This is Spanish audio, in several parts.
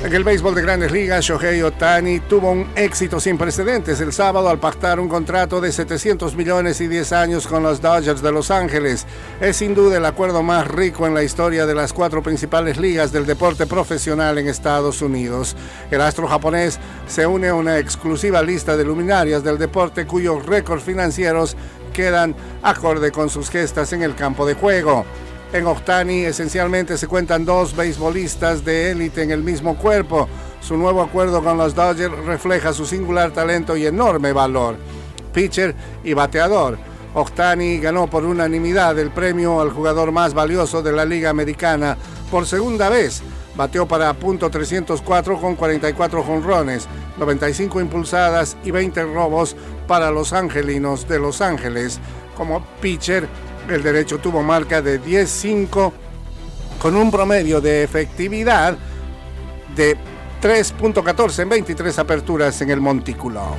En el béisbol de grandes ligas, Shohei Otani tuvo un éxito sin precedentes el sábado al pactar un contrato de 700 millones y 10 años con los Dodgers de Los Ángeles. Es sin duda el acuerdo más rico en la historia de las cuatro principales ligas del deporte profesional en Estados Unidos. El astro japonés se une a una exclusiva lista de luminarias del deporte cuyos récords financieros quedan acorde con sus gestas en el campo de juego. En Ohtani esencialmente se cuentan dos beisbolistas de élite en el mismo cuerpo. Su nuevo acuerdo con los Dodgers refleja su singular talento y enorme valor. Pitcher y bateador. Ohtani ganó por unanimidad el premio al jugador más valioso de la Liga Americana por segunda vez. Bateó para punto 304 con 44 jonrones, 95 impulsadas y 20 robos para los angelinos de Los Ángeles. Como pitcher, el derecho tuvo marca de 10-5 con un promedio de efectividad de 3.14 en 23 aperturas en el montículo.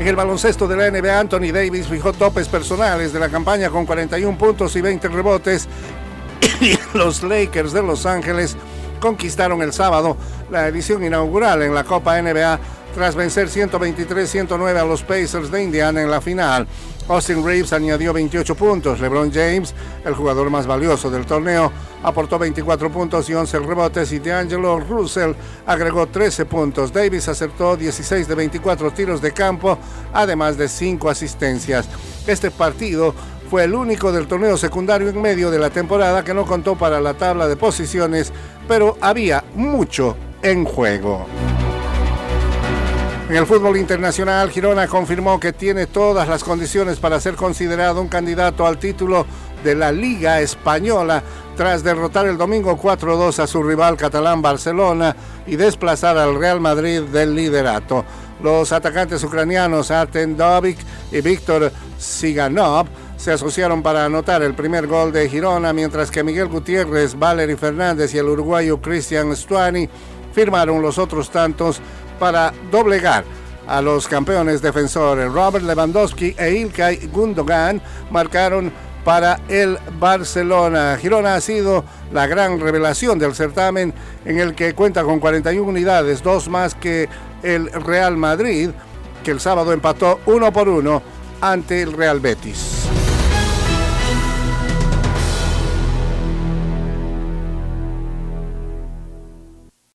En el baloncesto de la NBA, Anthony Davis fijó topes personales de la campaña con 41 puntos y 20 rebotes. Y los Lakers de Los Ángeles conquistaron el sábado la edición inaugural en la Copa NBA tras vencer 123-109 a los Pacers de Indiana en la final. Austin Reeves añadió 28 puntos. LeBron James, el jugador más valioso del torneo, aportó 24 puntos y 11 rebotes y D'Angelo Russell agregó 13 puntos. Davis acertó 16 de 24 tiros de campo, además de 5 asistencias. Este partido fue el único del torneo secundario en medio de la temporada que no contó para la tabla de posiciones, pero había mucho en juego. En el fútbol internacional, Girona confirmó que tiene todas las condiciones para ser considerado un candidato al título de la Liga Española tras derrotar el domingo 4-2 a su rival catalán Barcelona y desplazar al Real Madrid del liderato. Los atacantes ucranianos Arten Dovic y Víctor Siganov se asociaron para anotar el primer gol de Girona, mientras que Miguel Gutiérrez, Valery Fernández y el uruguayo Cristian Stuani firmaron los otros tantos para doblegar a los campeones defensores. Robert Lewandowski e Ilkay Gundogan marcaron para el Barcelona. Girona ha sido la gran revelación del certamen en el que cuenta con 41 unidades, dos más que el Real Madrid, que el sábado empató uno por uno ante el Real Betis.